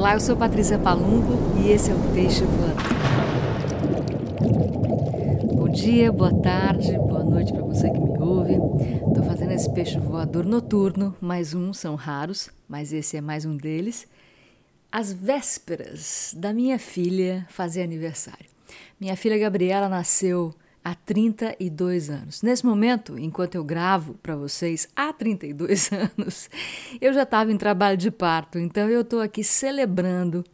Olá, eu sou Patrícia Palumbo e esse é o Peixe Voador. Bom dia, boa tarde, boa noite para você que me ouve. Estou fazendo esse peixe voador noturno, mais um, são raros, mas esse é mais um deles. Às vésperas da minha filha fazer aniversário. Minha filha Gabriela nasceu há 32 anos. Nesse momento, enquanto eu gravo para vocês há 32 anos, eu já estava em trabalho de parto, então eu estou aqui celebrando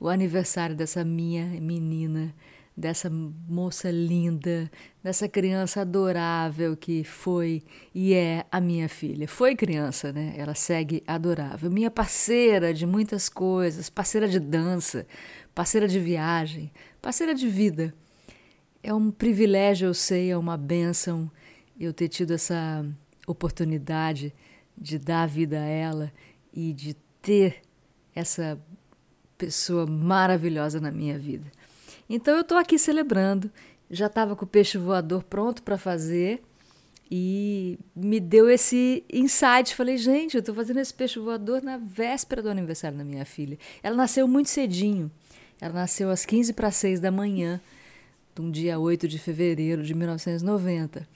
o aniversário dessa minha menina, dessa moça linda, dessa criança adorável que foi e é a minha filha. Foi criança, né? Ela segue adorável. Minha parceira de muitas coisas, parceira de dança, parceira de viagem, parceira de vida. É um privilégio, eu sei, é uma benção eu ter tido essa oportunidade de dar vida a ela e de ter essa pessoa maravilhosa na minha vida. Então eu estou aqui celebrando, já estava com o peixe voador pronto para fazer e me deu esse insight. Falei, gente, eu estou fazendo esse peixe voador na véspera do aniversário da minha filha. Ela nasceu muito cedinho, ela nasceu às 15 para 6 da manhã um dia 8 de fevereiro de 1990,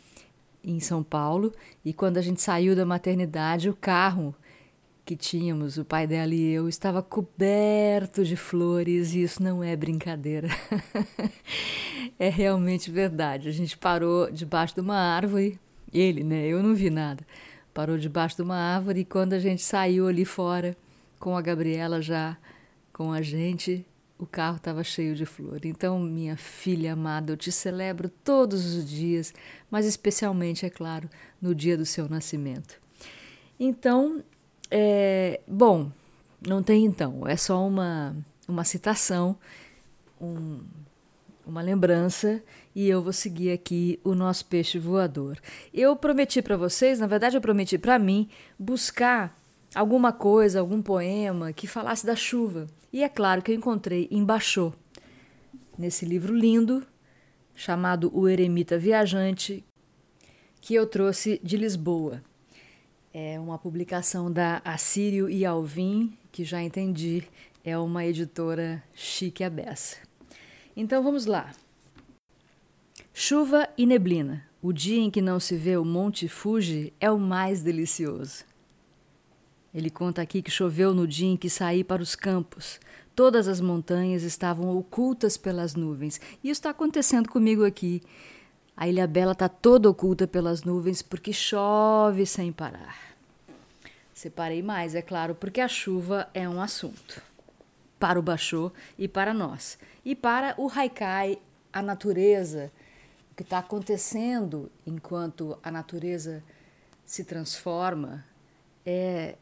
em São Paulo. E quando a gente saiu da maternidade, o carro que tínhamos, o pai dela e eu, estava coberto de flores, e isso não é brincadeira. é realmente verdade. A gente parou debaixo de uma árvore, ele, né? Eu não vi nada. Parou debaixo de uma árvore e quando a gente saiu ali fora, com a Gabriela já com a gente, o carro estava cheio de flor. Então, minha filha amada, eu te celebro todos os dias, mas especialmente, é claro, no dia do seu nascimento. Então, é, bom, não tem então, é só uma, uma citação, um, uma lembrança e eu vou seguir aqui o nosso peixe voador. Eu prometi para vocês, na verdade, eu prometi para mim buscar alguma coisa, algum poema que falasse da chuva. E é claro que eu encontrei em Bachô, nesse livro lindo chamado O Eremita Viajante, que eu trouxe de Lisboa. É uma publicação da Assírio e Alvim, que já entendi, é uma editora chique a beça. Então vamos lá. Chuva e neblina. O dia em que não se vê o Monte Fuji é o mais delicioso. Ele conta aqui que choveu no dia em que saí para os campos. Todas as montanhas estavam ocultas pelas nuvens. E isso está acontecendo comigo aqui. A Ilha Bela está toda oculta pelas nuvens porque chove sem parar. Separei mais, é claro, porque a chuva é um assunto. Para o Baixô e para nós. E para o Haikai, a natureza, o que está acontecendo enquanto a natureza se transforma, é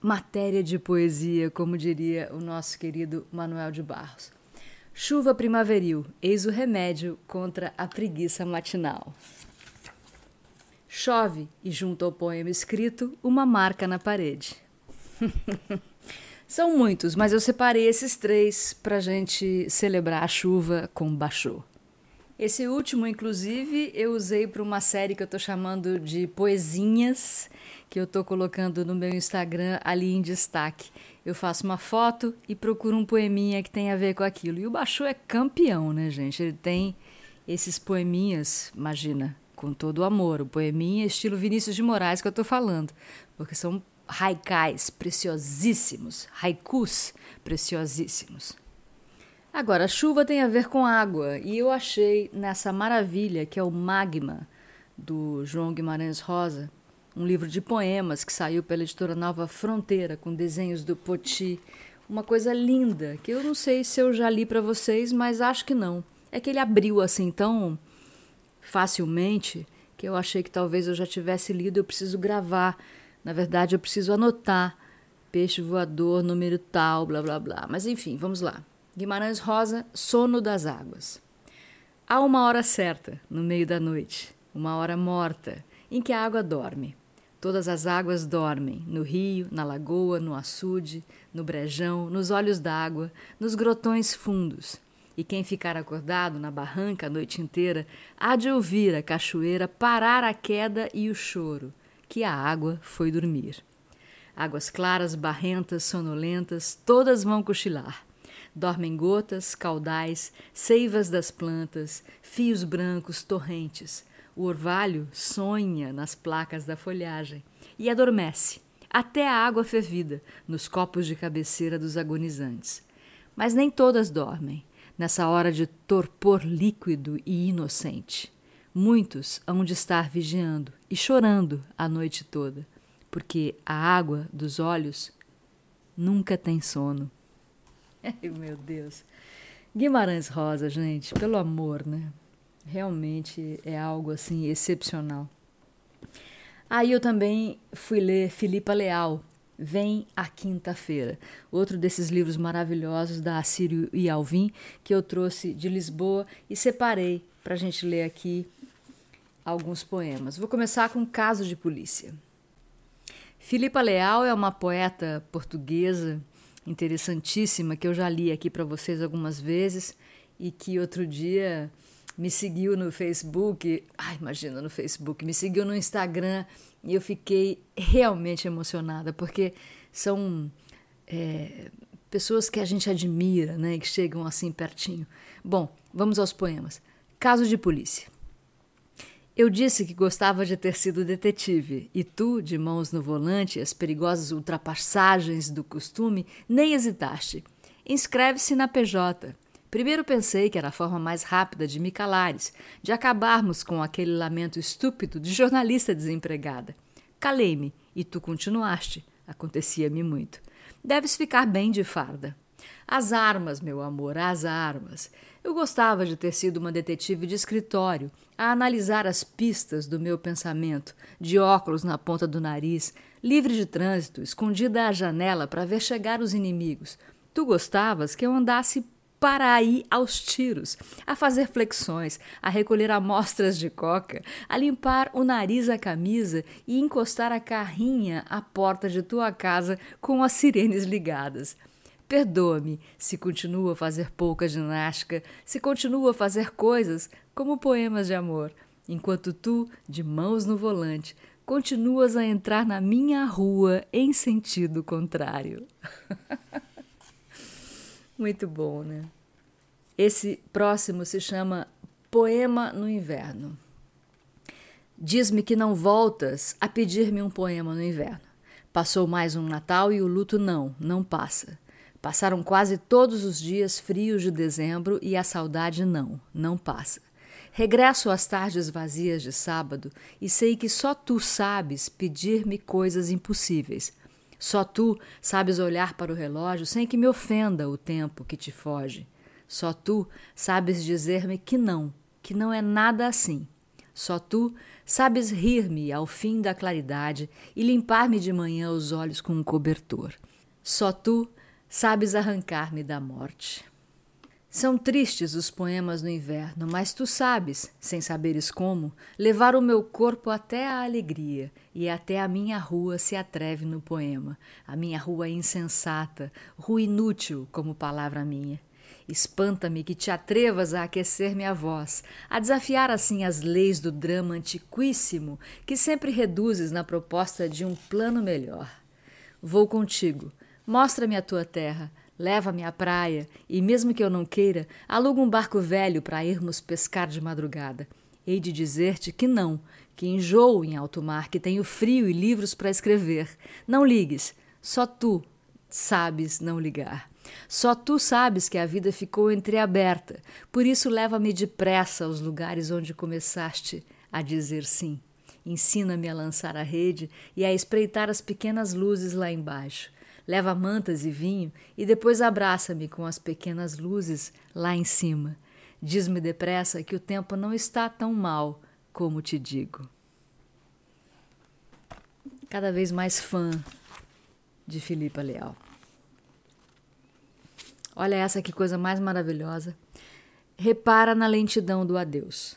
matéria de poesia, como diria o nosso querido Manuel de Barros. Chuva primaveril, eis o remédio contra a preguiça matinal. Chove e junto ao poema escrito, uma marca na parede. São muitos, mas eu separei esses três para a gente celebrar a chuva com Bachô. Esse último, inclusive, eu usei para uma série que eu estou chamando de Poesinhas, que eu estou colocando no meu Instagram ali em destaque. Eu faço uma foto e procuro um poeminha que tem a ver com aquilo. E o Baixo é campeão, né, gente? Ele tem esses poeminhas, imagina, com todo o amor. O poeminha estilo Vinícius de Moraes que eu estou falando, porque são haikais preciosíssimos, haikus preciosíssimos. Agora, a chuva tem a ver com água, e eu achei nessa maravilha que é o Magma, do João Guimarães Rosa, um livro de poemas que saiu pela editora Nova Fronteira, com desenhos do Poti. Uma coisa linda, que eu não sei se eu já li para vocês, mas acho que não. É que ele abriu assim tão facilmente que eu achei que talvez eu já tivesse lido, eu preciso gravar. Na verdade, eu preciso anotar. Peixe voador, número tal, blá blá blá. Mas enfim, vamos lá. Guimarães Rosa, Sono das Águas. Há uma hora certa, no meio da noite, uma hora morta, em que a água dorme. Todas as águas dormem, no rio, na lagoa, no açude, no brejão, nos olhos d'água, nos grotões fundos. E quem ficar acordado na barranca a noite inteira há de ouvir a cachoeira parar a queda e o choro, que a água foi dormir. Águas claras, barrentas, sonolentas, todas vão cochilar. Dormem gotas, caudais, seivas das plantas, fios brancos, torrentes. O orvalho sonha nas placas da folhagem e adormece, até a água fervida, nos copos de cabeceira dos agonizantes. Mas nem todas dormem, nessa hora de torpor líquido e inocente. Muitos hão de estar vigiando e chorando a noite toda, porque a água dos olhos nunca tem sono. Ai, meu Deus. Guimarães Rosa, gente, pelo amor, né? Realmente é algo assim excepcional. Aí eu também fui ler Filipa Leal, Vem a Quinta-feira, outro desses livros maravilhosos da Assírio e Alvim que eu trouxe de Lisboa e separei para a gente ler aqui alguns poemas. Vou começar com Caso de Polícia. Filipa Leal é uma poeta portuguesa interessantíssima que eu já li aqui para vocês algumas vezes e que outro dia me seguiu no Facebook. Ai, imagina no Facebook, me seguiu no Instagram e eu fiquei realmente emocionada porque são é, pessoas que a gente admira, né, que chegam assim pertinho. Bom, vamos aos poemas. Caso de polícia. Eu disse que gostava de ter sido detetive, e tu, de mãos no volante, as perigosas ultrapassagens do costume, nem hesitaste. Inscreve-se na PJ. Primeiro pensei que era a forma mais rápida de me calares, de acabarmos com aquele lamento estúpido de jornalista desempregada. Calei-me, e tu continuaste. Acontecia-me muito. Deves ficar bem de farda. As armas, meu amor, as armas. Eu gostava de ter sido uma detetive de escritório, a analisar as pistas do meu pensamento, de óculos na ponta do nariz, livre de trânsito, escondida à janela para ver chegar os inimigos. Tu gostavas que eu andasse para aí aos tiros, a fazer flexões, a recolher amostras de coca, a limpar o nariz à camisa e encostar a carrinha à porta de tua casa com as sirenes ligadas. Perdoa-me se continuo a fazer pouca ginástica, se continuo a fazer coisas como poemas de amor, enquanto tu, de mãos no volante, continuas a entrar na minha rua em sentido contrário. Muito bom, né? Esse próximo se chama Poema no Inverno. Diz-me que não voltas a pedir-me um poema no inverno. Passou mais um Natal e o luto não, não passa. Passaram quase todos os dias frios de dezembro e a saudade não, não passa. Regresso às tardes vazias de sábado e sei que só tu sabes pedir-me coisas impossíveis. Só tu sabes olhar para o relógio sem que me ofenda o tempo que te foge. Só tu sabes dizer-me que não, que não é nada assim. Só tu sabes rir-me ao fim da claridade e limpar-me de manhã os olhos com um cobertor. Só tu sabes arrancar-me da morte. São tristes os poemas no inverno, mas tu sabes, sem saberes como, levar o meu corpo até a alegria, e até a minha rua se atreve no poema, a minha rua insensata, rua inútil como palavra minha. Espanta-me que te atrevas a aquecer-me a voz, a desafiar assim as leis do drama antiquíssimo que sempre reduzes na proposta de um plano melhor. Vou contigo, Mostra-me a tua terra, leva-me à praia e, mesmo que eu não queira, aluga um barco velho para irmos pescar de madrugada. Hei de dizer-te que não, que enjoo em alto mar, que tenho frio e livros para escrever. Não ligues, só tu sabes não ligar. Só tu sabes que a vida ficou entreaberta, por isso leva-me depressa aos lugares onde começaste a dizer sim. Ensina-me a lançar a rede e a espreitar as pequenas luzes lá embaixo leva mantas e vinho e depois abraça-me com as pequenas luzes lá em cima. Diz-me depressa que o tempo não está tão mal como te digo. Cada vez mais fã de Filipa Leal. Olha essa que coisa mais maravilhosa. Repara na lentidão do adeus.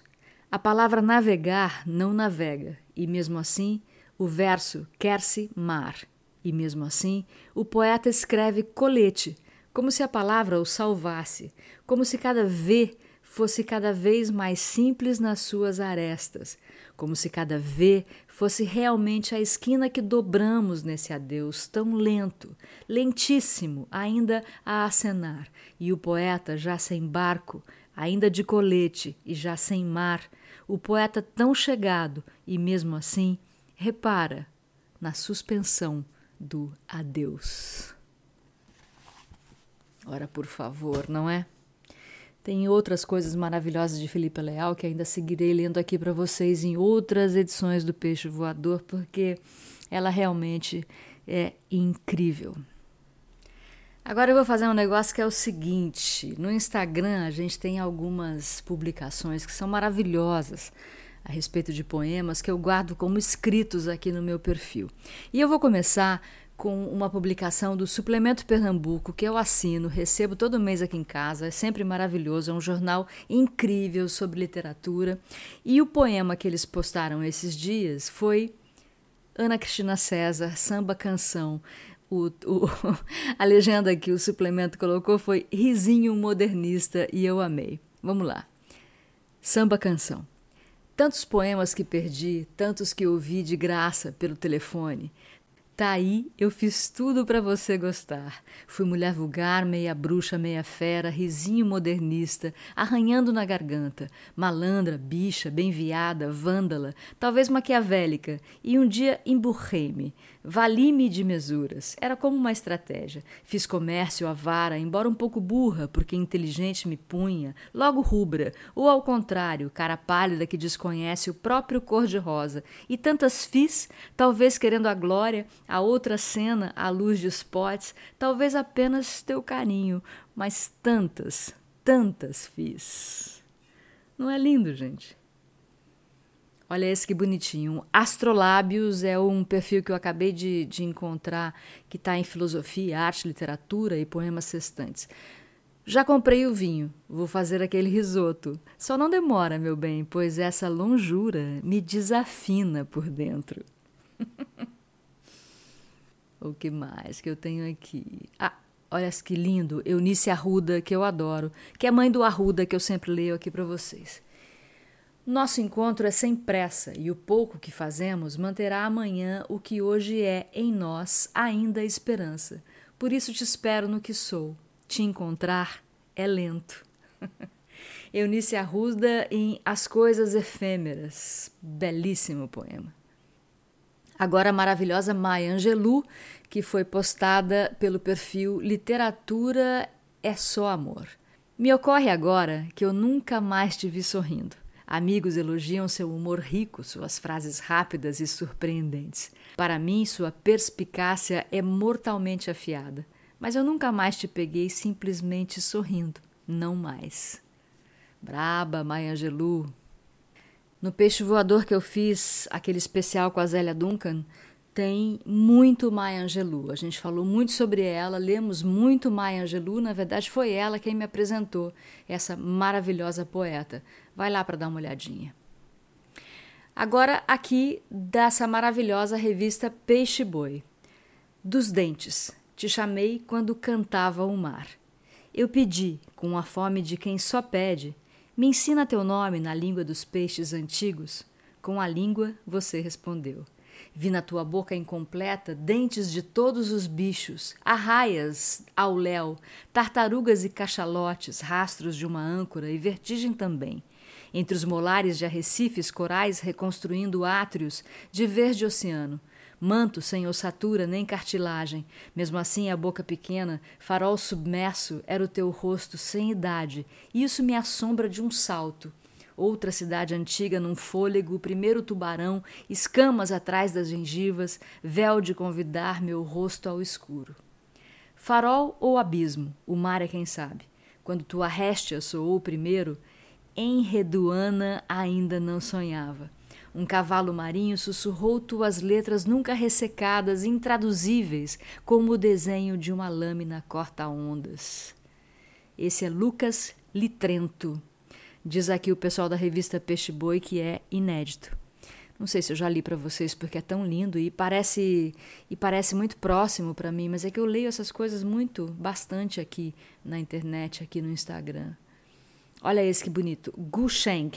A palavra navegar não navega, e mesmo assim o verso quer-se mar. E mesmo assim, o poeta escreve colete, como se a palavra o salvasse, como se cada V fosse cada vez mais simples nas suas arestas, como se cada V fosse realmente a esquina que dobramos nesse adeus tão lento, lentíssimo, ainda a acenar, e o poeta já sem barco, ainda de colete e já sem mar, o poeta tão chegado e mesmo assim repara na suspensão do adeus. Ora, por favor, não é? Tem outras coisas maravilhosas de Felipe Leal que ainda seguirei lendo aqui para vocês em outras edições do Peixe Voador, porque ela realmente é incrível. Agora eu vou fazer um negócio que é o seguinte: no Instagram a gente tem algumas publicações que são maravilhosas a respeito de poemas que eu guardo como escritos aqui no meu perfil. E eu vou começar com uma publicação do Suplemento Pernambuco, que eu assino, recebo todo mês aqui em casa, é sempre maravilhoso, é um jornal incrível sobre literatura. E o poema que eles postaram esses dias foi Ana Cristina César, Samba Canção. O, o, a legenda que o suplemento colocou foi Risinho Modernista e eu amei. Vamos lá. Samba Canção. Tantos poemas que perdi, tantos que ouvi de graça pelo telefone, Tá aí, eu fiz tudo para você gostar. Fui mulher vulgar, meia bruxa, meia fera, risinho modernista, arranhando na garganta, malandra, bicha, bem-viada, vândala, talvez maquiavélica, e um dia emburrei-me. Vali-me de mesuras. Era como uma estratégia. Fiz comércio à vara, embora um pouco burra, porque inteligente me punha, logo rubra, ou ao contrário, cara pálida que desconhece o próprio cor-de-rosa. E tantas fiz, talvez querendo a glória, a outra cena à luz de spots, talvez apenas teu carinho, mas tantas, tantas fiz. Não é lindo, gente? Olha esse que bonitinho. Astrolábios é um perfil que eu acabei de, de encontrar que está em filosofia, arte, literatura e poemas sextantes. Já comprei o vinho, vou fazer aquele risoto. Só não demora, meu bem, pois essa longura me desafina por dentro. o que mais que eu tenho aqui? Ah, olha que lindo, Eunice Arruda, que eu adoro, que é mãe do Arruda, que eu sempre leio aqui para vocês. Nosso encontro é sem pressa e o pouco que fazemos manterá amanhã o que hoje é em nós ainda esperança. Por isso te espero no que sou. Te encontrar é lento. Eunice Arruda em As Coisas Efêmeras. Belíssimo poema. Agora a maravilhosa Maya Angelou, que foi postada pelo perfil Literatura é Só Amor. Me ocorre agora que eu nunca mais te vi sorrindo. Amigos elogiam seu humor rico, suas frases rápidas e surpreendentes. Para mim, sua perspicácia é mortalmente afiada. Mas eu nunca mais te peguei simplesmente sorrindo. Não mais. Braba, Maya Angelou. No Peixe Voador que eu fiz, aquele especial com a Zélia Duncan, tem muito Maya Angelou. A gente falou muito sobre ela, lemos muito Maya Angelou. Na verdade, foi ela quem me apresentou essa maravilhosa poeta. Vai lá para dar uma olhadinha. Agora, aqui dessa maravilhosa revista Peixe Boi. Dos dentes, te chamei quando cantava o mar. Eu pedi, com a fome de quem só pede, me ensina teu nome na língua dos peixes antigos. Com a língua, você respondeu. Vi na tua boca incompleta dentes de todos os bichos, arraias ao léu, tartarugas e cachalotes, rastros de uma âncora e vertigem também. Entre os molares de arrecifes, corais reconstruindo átrios de verde oceano. Manto sem ossatura nem cartilagem, mesmo assim a boca pequena, farol submerso, era o teu rosto sem idade, e isso me assombra de um salto outra cidade antiga num fôlego, primeiro tubarão, escamas atrás das gengivas, véu de convidar meu rosto ao escuro. Farol ou abismo, o mar é quem sabe. Quando tua réstia soou primeiro, Enreduana ainda não sonhava. Um cavalo marinho sussurrou tuas letras nunca ressecadas, intraduzíveis, como o desenho de uma lâmina corta-ondas. Esse é Lucas Litrento. Diz aqui o pessoal da revista Peixe Boi que é inédito. Não sei se eu já li para vocês porque é tão lindo e parece e parece muito próximo para mim, mas é que eu leio essas coisas muito bastante aqui na internet, aqui no Instagram. Olha esse que bonito. Gu Sheng.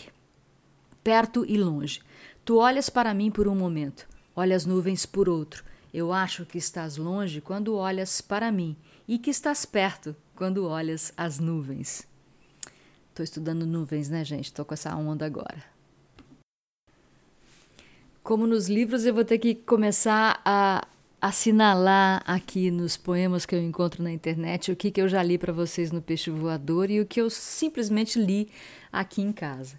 Perto e longe. Tu olhas para mim por um momento, olha as nuvens por outro. Eu acho que estás longe quando olhas para mim e que estás perto quando olhas as nuvens. Estou estudando nuvens, né, gente? Estou com essa onda agora. Como nos livros, eu vou ter que começar a assinalar aqui nos poemas que eu encontro na internet o que, que eu já li para vocês no Peixe Voador e o que eu simplesmente li aqui em casa.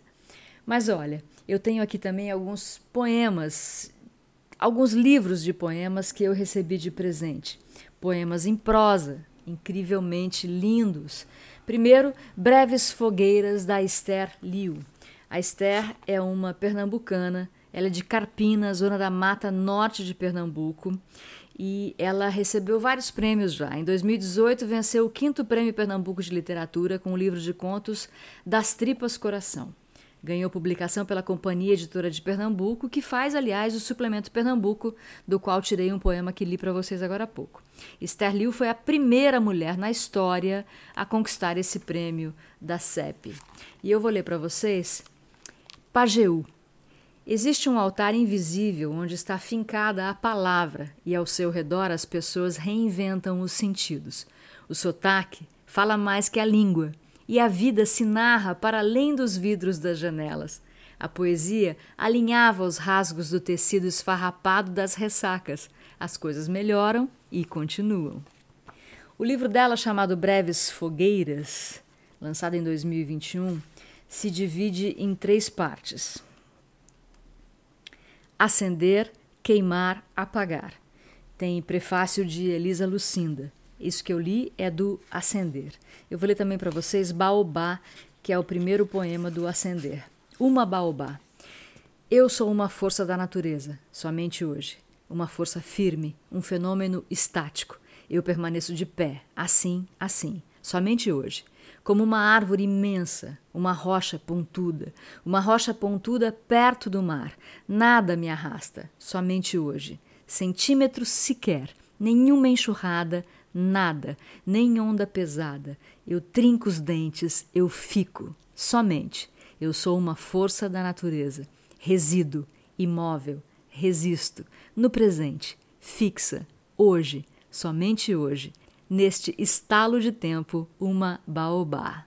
Mas olha, eu tenho aqui também alguns poemas, alguns livros de poemas que eu recebi de presente. Poemas em prosa, incrivelmente lindos. Primeiro, Breves Fogueiras, da Esther Liu. A Esther é uma pernambucana, ela é de Carpina, zona da Mata Norte de Pernambuco, e ela recebeu vários prêmios já. Em 2018, venceu o quinto Prêmio Pernambuco de Literatura com o livro de contos Das Tripas Coração. Ganhou publicação pela Companhia Editora de Pernambuco, que faz, aliás, o suplemento Pernambuco, do qual tirei um poema que li para vocês agora há pouco. Esther Liu foi a primeira mulher na história a conquistar esse prêmio da CEP. E eu vou ler para vocês Pajeú. Existe um altar invisível onde está fincada a palavra e ao seu redor as pessoas reinventam os sentidos. O sotaque fala mais que a língua e a vida se narra para além dos vidros das janelas. A poesia alinhava os rasgos do tecido esfarrapado das ressacas. As coisas melhoram e continuam. O livro dela, chamado Breves Fogueiras, lançado em 2021, se divide em três partes: Acender, Queimar, Apagar. Tem prefácio de Elisa Lucinda. Isso que eu li é do Ascender. Eu vou ler também para vocês Baobá, que é o primeiro poema do Ascender. Uma Baobá. Eu sou uma força da natureza, somente hoje. Uma força firme, um fenômeno estático. Eu permaneço de pé, assim, assim, somente hoje. Como uma árvore imensa, uma rocha pontuda, uma rocha pontuda perto do mar. Nada me arrasta, somente hoje. Centímetros sequer, nenhuma enxurrada, nada, nem onda pesada. Eu trinco os dentes, eu fico, somente. Eu sou uma força da natureza. Resido, imóvel, resisto, no presente, fixa, hoje, somente hoje, neste estalo de tempo, uma baobá.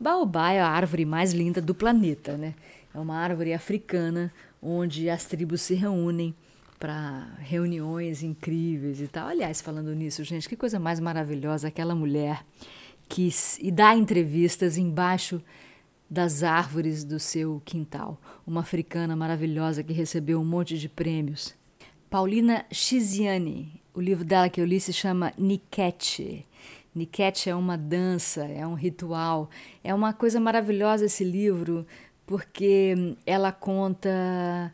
Baobá é a árvore mais linda do planeta, né? É uma árvore africana onde as tribos se reúnem para reuniões incríveis e tal. Aliás, falando nisso, gente, que coisa mais maravilhosa aquela mulher que dá entrevistas embaixo das árvores do seu quintal. Uma africana maravilhosa que recebeu um monte de prêmios. Paulina Chiziane, o livro dela que eu li se chama Nikete. Nikete é uma dança, é um ritual. É uma coisa maravilhosa esse livro, porque ela conta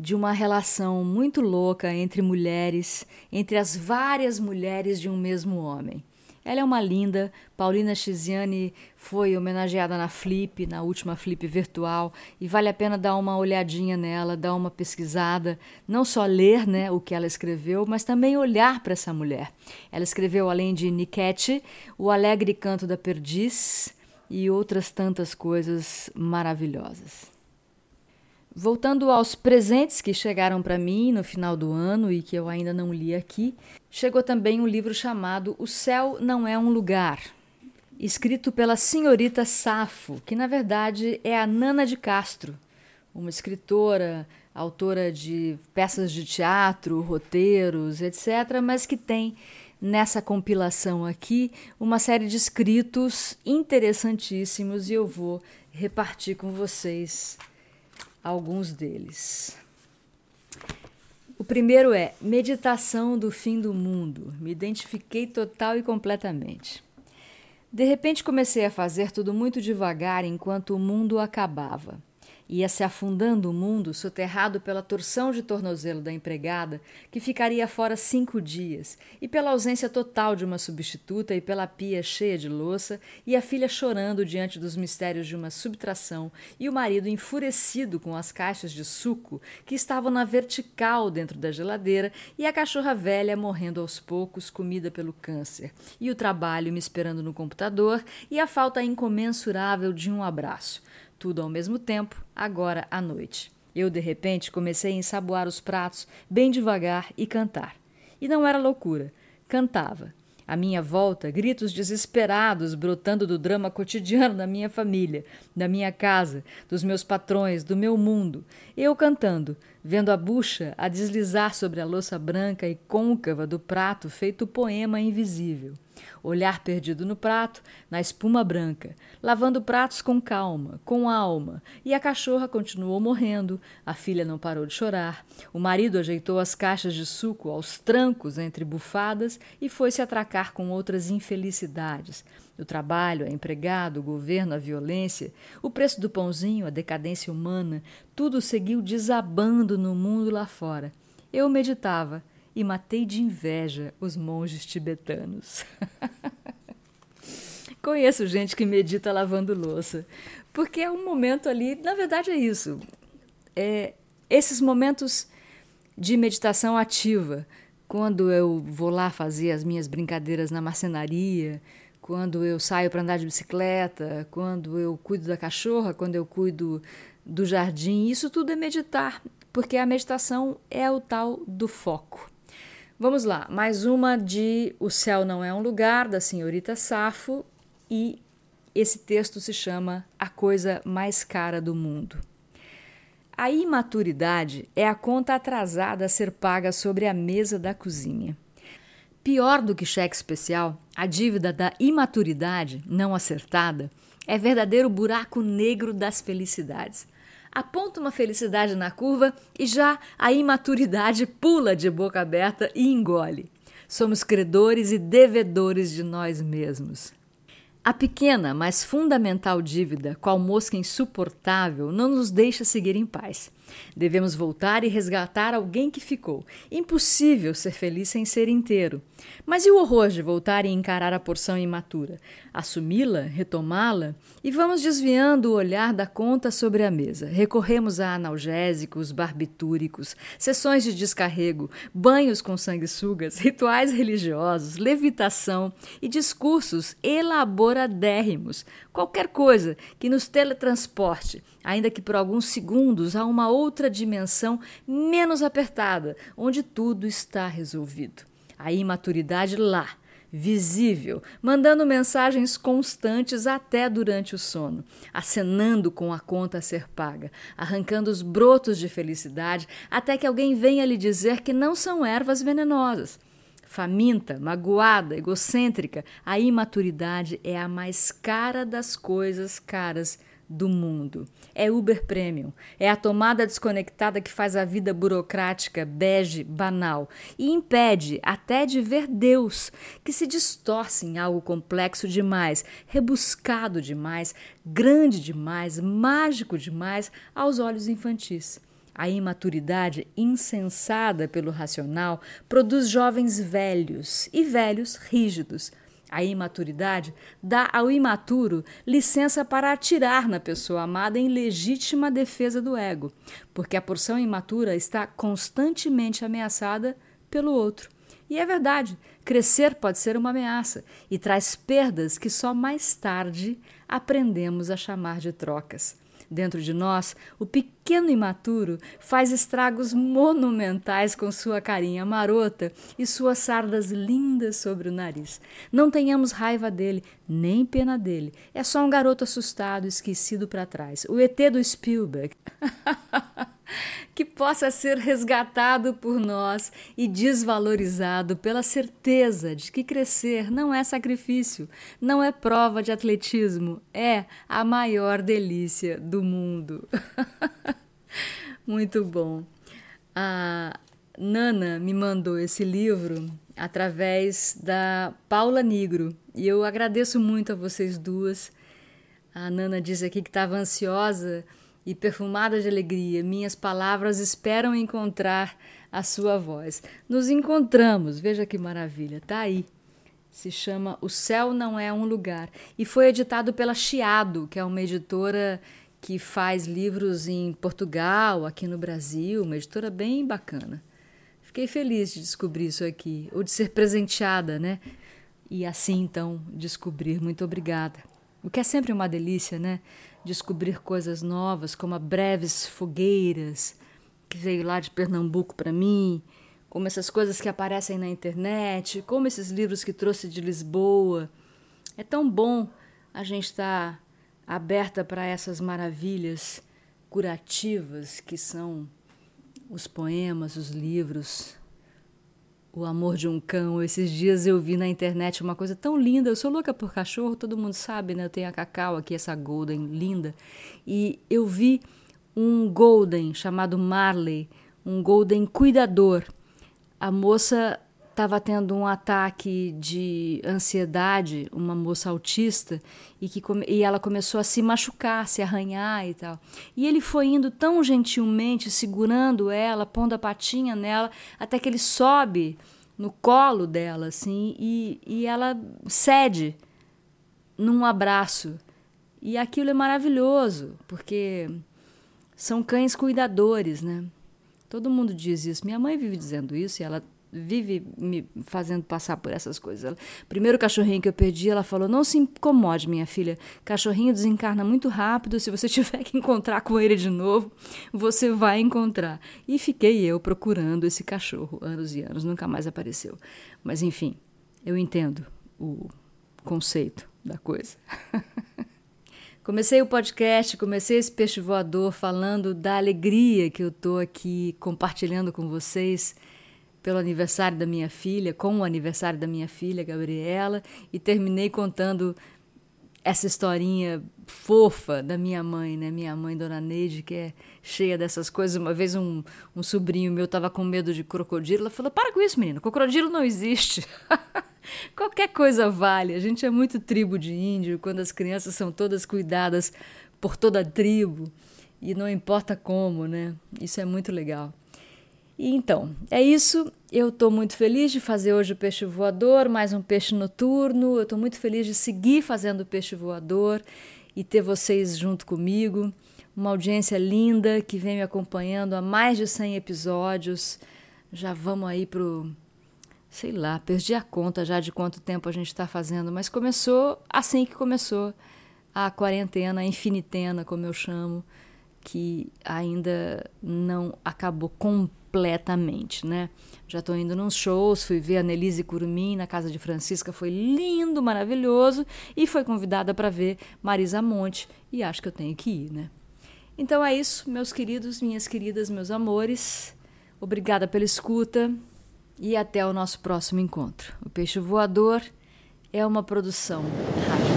de uma relação muito louca entre mulheres, entre as várias mulheres de um mesmo homem. Ela é uma linda. Paulina Chiziane foi homenageada na Flip, na última Flip virtual, e vale a pena dar uma olhadinha nela, dar uma pesquisada, não só ler né, o que ela escreveu, mas também olhar para essa mulher. Ela escreveu, além de Niquete, O Alegre Canto da Perdiz e outras tantas coisas maravilhosas. Voltando aos presentes que chegaram para mim no final do ano e que eu ainda não li aqui, chegou também um livro chamado O Céu Não É um Lugar, escrito pela senhorita Safo, que na verdade é a Nana de Castro, uma escritora, autora de peças de teatro, roteiros, etc., mas que tem nessa compilação aqui uma série de escritos interessantíssimos e eu vou repartir com vocês alguns deles. O primeiro é Meditação do Fim do Mundo. Me identifiquei total e completamente. De repente comecei a fazer tudo muito devagar enquanto o mundo acabava. Ia se afundando o mundo, soterrado pela torção de tornozelo da empregada, que ficaria fora cinco dias, e pela ausência total de uma substituta e pela pia cheia de louça, e a filha chorando diante dos mistérios de uma subtração, e o marido enfurecido com as caixas de suco que estavam na vertical dentro da geladeira, e a cachorra velha morrendo aos poucos, comida pelo câncer, e o trabalho me esperando no computador, e a falta incomensurável de um abraço tudo ao mesmo tempo, agora à noite. Eu, de repente, comecei a ensaboar os pratos bem devagar e cantar. E não era loucura. Cantava. À minha volta, gritos desesperados brotando do drama cotidiano da minha família, da minha casa, dos meus patrões, do meu mundo. Eu cantando, vendo a bucha a deslizar sobre a louça branca e côncava do prato feito poema invisível olhar perdido no prato, na espuma branca, lavando pratos com calma, com alma, e a cachorra continuou morrendo, a filha não parou de chorar, o marido ajeitou as caixas de suco aos trancos entre bufadas e foi se atracar com outras infelicidades. O trabalho, a empregado, o governo, a violência, o preço do pãozinho, a decadência humana, tudo seguiu desabando no mundo lá fora. Eu meditava, e matei de inveja os monges tibetanos. Conheço gente que medita lavando louça, porque é um momento ali, na verdade é isso. É, esses momentos de meditação ativa, quando eu vou lá fazer as minhas brincadeiras na marcenaria, quando eu saio para andar de bicicleta, quando eu cuido da cachorra, quando eu cuido do jardim, isso tudo é meditar, porque a meditação é o tal do foco. Vamos lá, mais uma de O Céu Não É um Lugar, da senhorita Safo, e esse texto se chama A Coisa Mais Cara do Mundo. A imaturidade é a conta atrasada a ser paga sobre a mesa da cozinha. Pior do que cheque especial, a dívida da imaturidade não acertada é verdadeiro buraco negro das felicidades aponta uma felicidade na curva e já a imaturidade pula de boca aberta e engole. Somos credores e devedores de nós mesmos. A pequena, mas fundamental dívida, qual mosca insuportável, não nos deixa seguir em paz. Devemos voltar e resgatar alguém que ficou. Impossível ser feliz sem ser inteiro. Mas e o horror de voltar e encarar a porção imatura? Assumi-la, retomá-la? E vamos desviando o olhar da conta sobre a mesa. Recorremos a analgésicos, barbitúricos, sessões de descarrego, banhos com sanguessugas, rituais religiosos, levitação e discursos elaboradérrimos. Qualquer coisa que nos teletransporte, ainda que por alguns segundos, a uma outra dimensão menos apertada, onde tudo está resolvido. A imaturidade lá, visível, mandando mensagens constantes até durante o sono, acenando com a conta a ser paga, arrancando os brotos de felicidade até que alguém venha lhe dizer que não são ervas venenosas. Faminta, magoada, egocêntrica, a imaturidade é a mais cara das coisas caras do mundo. É Uber Premium. É a tomada desconectada que faz a vida burocrática, bege, banal e impede até de ver Deus, que se distorce em algo complexo demais, rebuscado demais, grande demais, mágico demais aos olhos infantis. A imaturidade insensada pelo racional produz jovens velhos e velhos rígidos, a imaturidade dá ao imaturo licença para atirar na pessoa amada em legítima defesa do ego, porque a porção imatura está constantemente ameaçada pelo outro. E é verdade, crescer pode ser uma ameaça e traz perdas que só mais tarde aprendemos a chamar de trocas. Dentro de nós, o pequeno imaturo faz estragos monumentais com sua carinha marota e suas sardas lindas sobre o nariz. Não tenhamos raiva dele, nem pena dele. É só um garoto assustado, esquecido para trás. O ET do Spielberg. que possa ser resgatado por nós e desvalorizado pela certeza de que crescer não é sacrifício, não é prova de atletismo, é a maior delícia do mundo. Muito bom. A Nana me mandou esse livro através da Paula Nigro e eu agradeço muito a vocês duas. A Nana diz aqui que estava ansiosa e perfumada de alegria, minhas palavras esperam encontrar a sua voz. Nos encontramos, veja que maravilha, tá aí. Se chama O Céu Não É um Lugar e foi editado pela Chiado, que é uma editora que faz livros em Portugal, aqui no Brasil, uma editora bem bacana. Fiquei feliz de descobrir isso aqui, ou de ser presenteada, né? E assim então descobrir. Muito obrigada. O que é sempre uma delícia, né? Descobrir coisas novas, como a Breves Fogueiras, que veio lá de Pernambuco para mim, como essas coisas que aparecem na internet, como esses livros que trouxe de Lisboa. É tão bom a gente estar tá aberta para essas maravilhas curativas que são os poemas, os livros, o amor de um cão. Esses dias eu vi na internet uma coisa tão linda. Eu sou louca por cachorro, todo mundo sabe, né? Eu tenho a Cacau aqui, essa Golden linda. E eu vi um Golden chamado Marley, um Golden cuidador a moça estava tendo um ataque de ansiedade, uma moça autista, e, que e ela começou a se machucar, se arranhar e tal. E ele foi indo tão gentilmente, segurando ela, pondo a patinha nela, até que ele sobe no colo dela, assim, e, e ela cede num abraço. E aquilo é maravilhoso, porque são cães cuidadores, né? Todo mundo diz isso. Minha mãe vive dizendo isso e ela vive me fazendo passar por essas coisas. Ela, primeiro cachorrinho que eu perdi, ela falou: Não se incomode, minha filha. Cachorrinho desencarna muito rápido. Se você tiver que encontrar com ele de novo, você vai encontrar. E fiquei eu procurando esse cachorro anos e anos, nunca mais apareceu. Mas enfim, eu entendo o conceito da coisa. Comecei o podcast, comecei esse peixe voador falando da alegria que eu estou aqui compartilhando com vocês pelo aniversário da minha filha, com o aniversário da minha filha, Gabriela, e terminei contando essa historinha fofa da minha mãe, né? Minha mãe, Dona Neide, que é cheia dessas coisas. Uma vez um, um sobrinho meu estava com medo de crocodilo. Ela falou: Para com isso, menino, crocodilo não existe. Qualquer coisa vale. A gente é muito tribo de índio quando as crianças são todas cuidadas por toda a tribo e não importa como, né? Isso é muito legal. Então, é isso. Eu estou muito feliz de fazer hoje o peixe voador, mais um peixe noturno. Eu estou muito feliz de seguir fazendo o peixe voador e ter vocês junto comigo. Uma audiência linda que vem me acompanhando há mais de 100 episódios. Já vamos aí pro sei lá, perdi a conta já de quanto tempo a gente está fazendo, mas começou assim que começou a quarentena, a infinitena, como eu chamo, que ainda não acabou completamente, né? Já estou indo nos shows, fui ver a Nelise Curumim na casa de Francisca, foi lindo, maravilhoso, e foi convidada para ver Marisa Monte, e acho que eu tenho que ir, né? Então é isso, meus queridos, minhas queridas, meus amores. Obrigada pela escuta e até o nosso próximo encontro. O Peixe Voador é uma produção rádio.